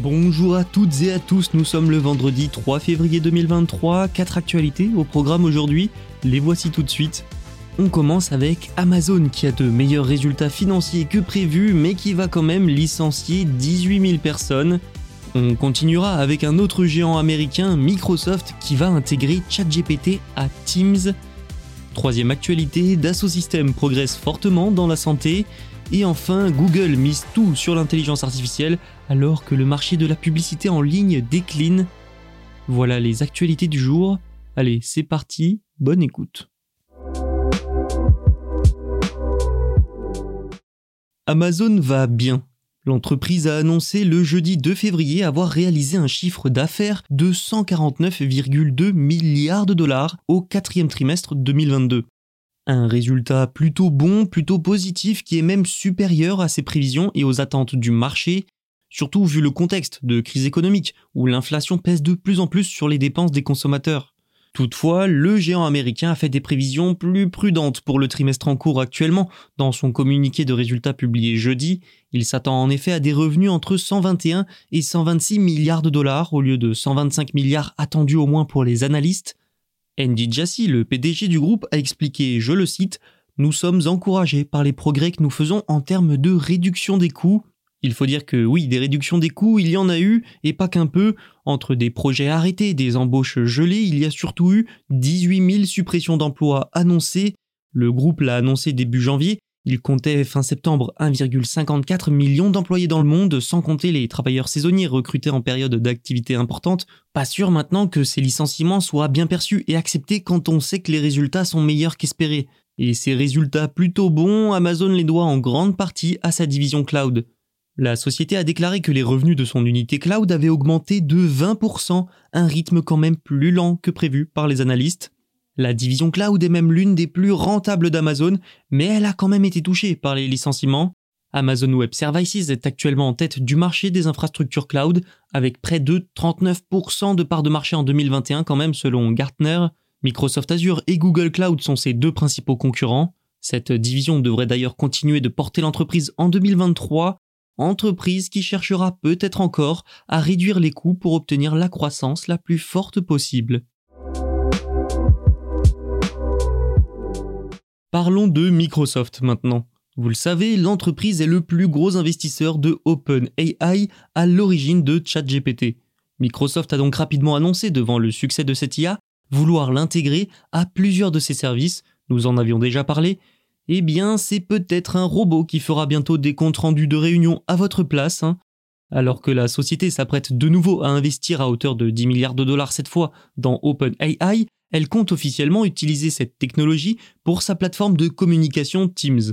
Bonjour à toutes et à tous, nous sommes le vendredi 3 février 2023, 4 actualités au programme aujourd'hui, les voici tout de suite. On commence avec Amazon qui a de meilleurs résultats financiers que prévu mais qui va quand même licencier 18 000 personnes. On continuera avec un autre géant américain, Microsoft, qui va intégrer ChatGPT à Teams. Troisième actualité, Dassault Systèmes progresse fortement dans la santé. Et enfin, Google mise tout sur l'intelligence artificielle alors que le marché de la publicité en ligne décline. Voilà les actualités du jour. Allez, c'est parti, bonne écoute. Amazon va bien. L'entreprise a annoncé le jeudi 2 février avoir réalisé un chiffre d'affaires de 149,2 milliards de dollars au quatrième trimestre 2022. Un résultat plutôt bon, plutôt positif qui est même supérieur à ses prévisions et aux attentes du marché, surtout vu le contexte de crise économique où l'inflation pèse de plus en plus sur les dépenses des consommateurs. Toutefois, le géant américain a fait des prévisions plus prudentes pour le trimestre en cours actuellement. Dans son communiqué de résultats publié jeudi, il s'attend en effet à des revenus entre 121 et 126 milliards de dollars au lieu de 125 milliards attendus au moins pour les analystes. Andy Jassy, le PDG du groupe, a expliqué, je le cite, Nous sommes encouragés par les progrès que nous faisons en termes de réduction des coûts il faut dire que oui, des réductions des coûts, il y en a eu, et pas qu'un peu. Entre des projets arrêtés, des embauches gelées, il y a surtout eu 18 000 suppressions d'emplois annoncées. Le groupe l'a annoncé début janvier. Il comptait fin septembre 1,54 million d'employés dans le monde, sans compter les travailleurs saisonniers recrutés en période d'activité importante. Pas sûr maintenant que ces licenciements soient bien perçus et acceptés quand on sait que les résultats sont meilleurs qu'espérés. Et ces résultats plutôt bons, Amazon les doit en grande partie à sa division cloud. La société a déclaré que les revenus de son unité cloud avaient augmenté de 20%, un rythme quand même plus lent que prévu par les analystes. La division cloud est même l'une des plus rentables d'Amazon, mais elle a quand même été touchée par les licenciements. Amazon Web Services est actuellement en tête du marché des infrastructures cloud, avec près de 39% de part de marché en 2021 quand même selon Gartner. Microsoft Azure et Google Cloud sont ses deux principaux concurrents. Cette division devrait d'ailleurs continuer de porter l'entreprise en 2023 entreprise qui cherchera peut-être encore à réduire les coûts pour obtenir la croissance la plus forte possible. Parlons de Microsoft maintenant. Vous le savez, l'entreprise est le plus gros investisseur de OpenAI à l'origine de ChatGPT. Microsoft a donc rapidement annoncé devant le succès de cette IA vouloir l'intégrer à plusieurs de ses services, nous en avions déjà parlé, eh bien c'est peut-être un robot qui fera bientôt des comptes rendus de réunion à votre place. Hein. Alors que la société s'apprête de nouveau à investir à hauteur de 10 milliards de dollars cette fois dans OpenAI, elle compte officiellement utiliser cette technologie pour sa plateforme de communication Teams.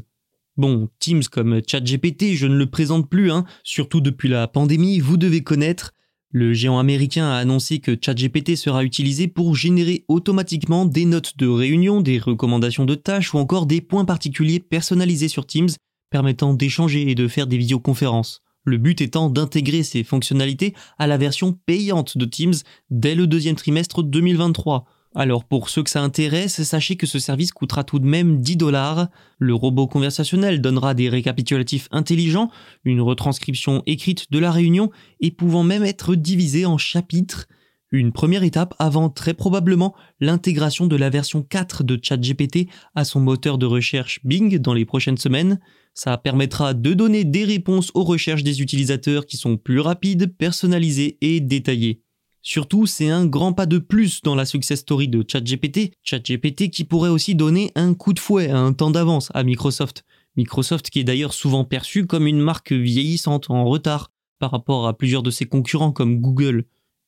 Bon, Teams comme ChatGPT, je ne le présente plus, hein, surtout depuis la pandémie, vous devez connaître, le géant américain a annoncé que ChatGPT sera utilisé pour générer automatiquement des notes de réunion, des recommandations de tâches ou encore des points particuliers personnalisés sur Teams permettant d'échanger et de faire des visioconférences. Le but étant d'intégrer ces fonctionnalités à la version payante de Teams dès le deuxième trimestre 2023. Alors pour ceux que ça intéresse, sachez que ce service coûtera tout de même 10 dollars. Le robot conversationnel donnera des récapitulatifs intelligents, une retranscription écrite de la réunion et pouvant même être divisé en chapitres. Une première étape avant très probablement l'intégration de la version 4 de ChatGPT à son moteur de recherche Bing dans les prochaines semaines. Ça permettra de donner des réponses aux recherches des utilisateurs qui sont plus rapides, personnalisées et détaillées. Surtout, c'est un grand pas de plus dans la success story de ChatGPT, ChatGPT qui pourrait aussi donner un coup de fouet à un temps d'avance à Microsoft. Microsoft qui est d'ailleurs souvent perçu comme une marque vieillissante en retard par rapport à plusieurs de ses concurrents comme Google.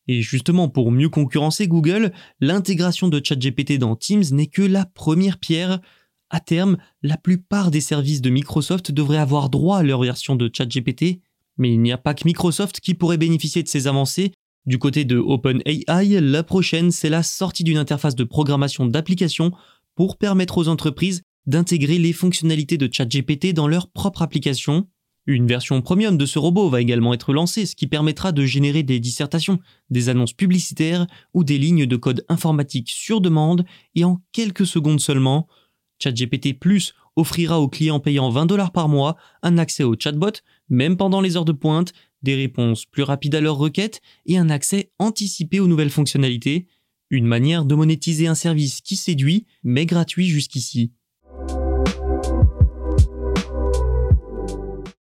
Et justement, pour mieux concurrencer Google, l'intégration de ChatGPT dans Teams n'est que la première pierre. À terme, la plupart des services de Microsoft devraient avoir droit à leur version de ChatGPT, mais il n'y a pas que Microsoft qui pourrait bénéficier de ces avancées. Du côté de OpenAI, la prochaine, c'est la sortie d'une interface de programmation d'application pour permettre aux entreprises d'intégrer les fonctionnalités de ChatGPT dans leur propre application. Une version premium de ce robot va également être lancée, ce qui permettra de générer des dissertations, des annonces publicitaires ou des lignes de code informatique sur demande et en quelques secondes seulement. ChatGPT Plus offrira aux clients payant 20 dollars par mois un accès au chatbot, même pendant les heures de pointe, des réponses plus rapides à leurs requêtes et un accès anticipé aux nouvelles fonctionnalités. Une manière de monétiser un service qui séduit, mais gratuit jusqu'ici.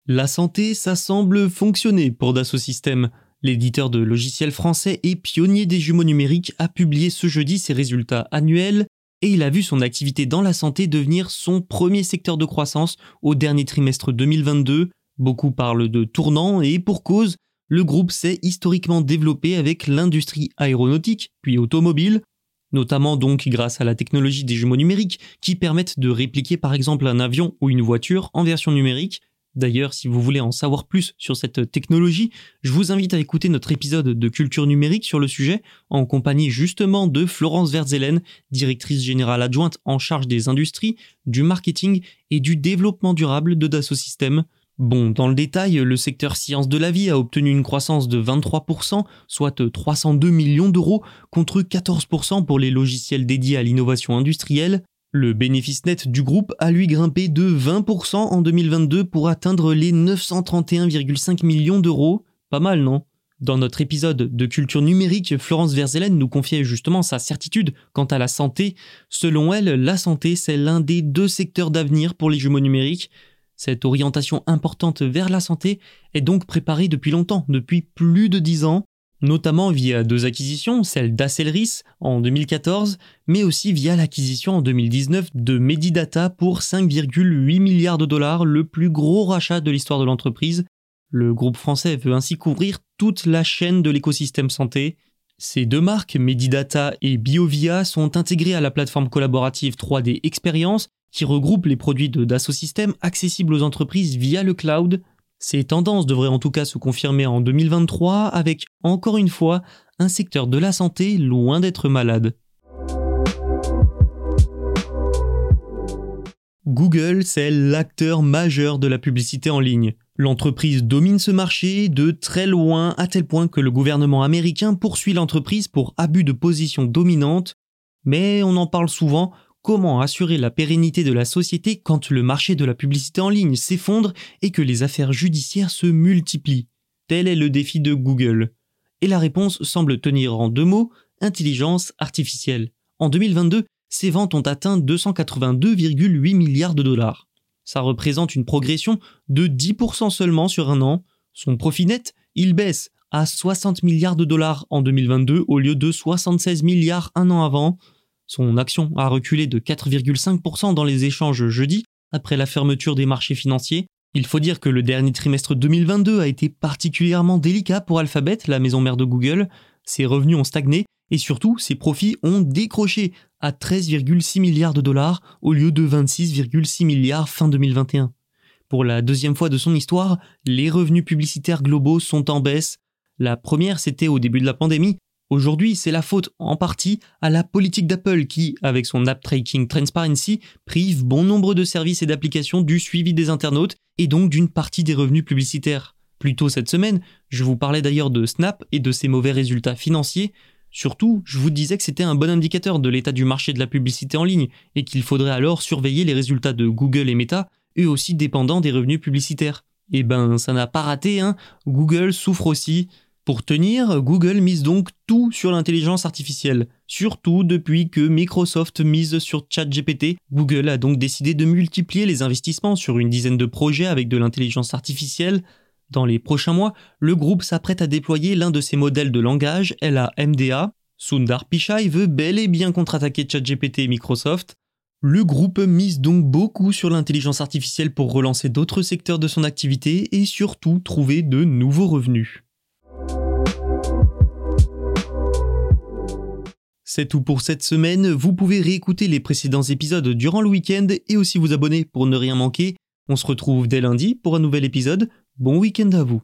La santé, ça semble fonctionner pour Dassault Systèmes. L'éditeur de logiciels français et pionnier des jumeaux numériques a publié ce jeudi ses résultats annuels et il a vu son activité dans la santé devenir son premier secteur de croissance au dernier trimestre 2022. Beaucoup parlent de tournant et pour cause, le groupe s'est historiquement développé avec l'industrie aéronautique puis automobile, notamment donc grâce à la technologie des jumeaux numériques qui permettent de répliquer par exemple un avion ou une voiture en version numérique D'ailleurs, si vous voulez en savoir plus sur cette technologie, je vous invite à écouter notre épisode de culture numérique sur le sujet, en compagnie justement de Florence Verzelen, directrice générale adjointe en charge des industries, du marketing et du développement durable de Dassault Systèmes. Bon, dans le détail, le secteur sciences de la vie a obtenu une croissance de 23%, soit 302 millions d'euros, contre 14% pour les logiciels dédiés à l'innovation industrielle. Le bénéfice net du groupe a lui grimpé de 20% en 2022 pour atteindre les 931,5 millions d'euros. Pas mal, non? Dans notre épisode de culture numérique, Florence Verzelen nous confiait justement sa certitude quant à la santé. Selon elle, la santé, c'est l'un des deux secteurs d'avenir pour les jumeaux numériques. Cette orientation importante vers la santé est donc préparée depuis longtemps, depuis plus de 10 ans notamment via deux acquisitions, celle d'Acelris en 2014, mais aussi via l'acquisition en 2019 de Medidata pour 5,8 milliards de dollars, le plus gros rachat de l'histoire de l'entreprise. Le groupe français veut ainsi couvrir toute la chaîne de l'écosystème santé. Ces deux marques, Medidata et BioVia, sont intégrées à la plateforme collaborative 3D Experience qui regroupe les produits de Dassault Systèmes accessibles aux entreprises via le cloud. Ces tendances devraient en tout cas se confirmer en 2023 avec, encore une fois, un secteur de la santé loin d'être malade. Google, c'est l'acteur majeur de la publicité en ligne. L'entreprise domine ce marché de très loin à tel point que le gouvernement américain poursuit l'entreprise pour abus de position dominante, mais on en parle souvent, Comment assurer la pérennité de la société quand le marché de la publicité en ligne s'effondre et que les affaires judiciaires se multiplient? Tel est le défi de Google. Et la réponse semble tenir en deux mots, intelligence artificielle. En 2022, ses ventes ont atteint 282,8 milliards de dollars. Ça représente une progression de 10% seulement sur un an. Son profit net, il baisse à 60 milliards de dollars en 2022 au lieu de 76 milliards un an avant. Son action a reculé de 4,5% dans les échanges jeudi, après la fermeture des marchés financiers. Il faut dire que le dernier trimestre 2022 a été particulièrement délicat pour Alphabet, la maison mère de Google. Ses revenus ont stagné et surtout ses profits ont décroché à 13,6 milliards de dollars au lieu de 26,6 milliards fin 2021. Pour la deuxième fois de son histoire, les revenus publicitaires globaux sont en baisse. La première, c'était au début de la pandémie, Aujourd'hui, c'est la faute en partie à la politique d'Apple qui, avec son App Tracking Transparency, prive bon nombre de services et d'applications du suivi des internautes et donc d'une partie des revenus publicitaires. Plus tôt cette semaine, je vous parlais d'ailleurs de Snap et de ses mauvais résultats financiers. Surtout, je vous disais que c'était un bon indicateur de l'état du marché de la publicité en ligne et qu'il faudrait alors surveiller les résultats de Google et Meta, eux aussi dépendants des revenus publicitaires. Eh ben, ça n'a pas raté, hein. Google souffre aussi Pour tenir, Google mise donc tout sur l'intelligence artificielle, surtout depuis que Microsoft mise sur ChatGPT. Google a donc décidé de multiplier les investissements sur une dizaine de projets avec de l'intelligence artificielle. Dans les prochains mois, le groupe s'apprête à déployer l'un de ses modèles de langage, LaMDA. Sundar Pichai veut bel et bien contre-attaquer ChatGPT et Microsoft. Le groupe mise donc beaucoup sur l'intelligence artificielle pour relancer d'autres secteurs de son activité et surtout trouver de nouveaux revenus. C'est tout pour cette semaine. Vous pouvez réécouter les précédents épisodes durant le week-end et aussi vous abonner pour ne rien manquer. On se retrouve dès lundi pour un nouvel épisode. Bon week-end à vous.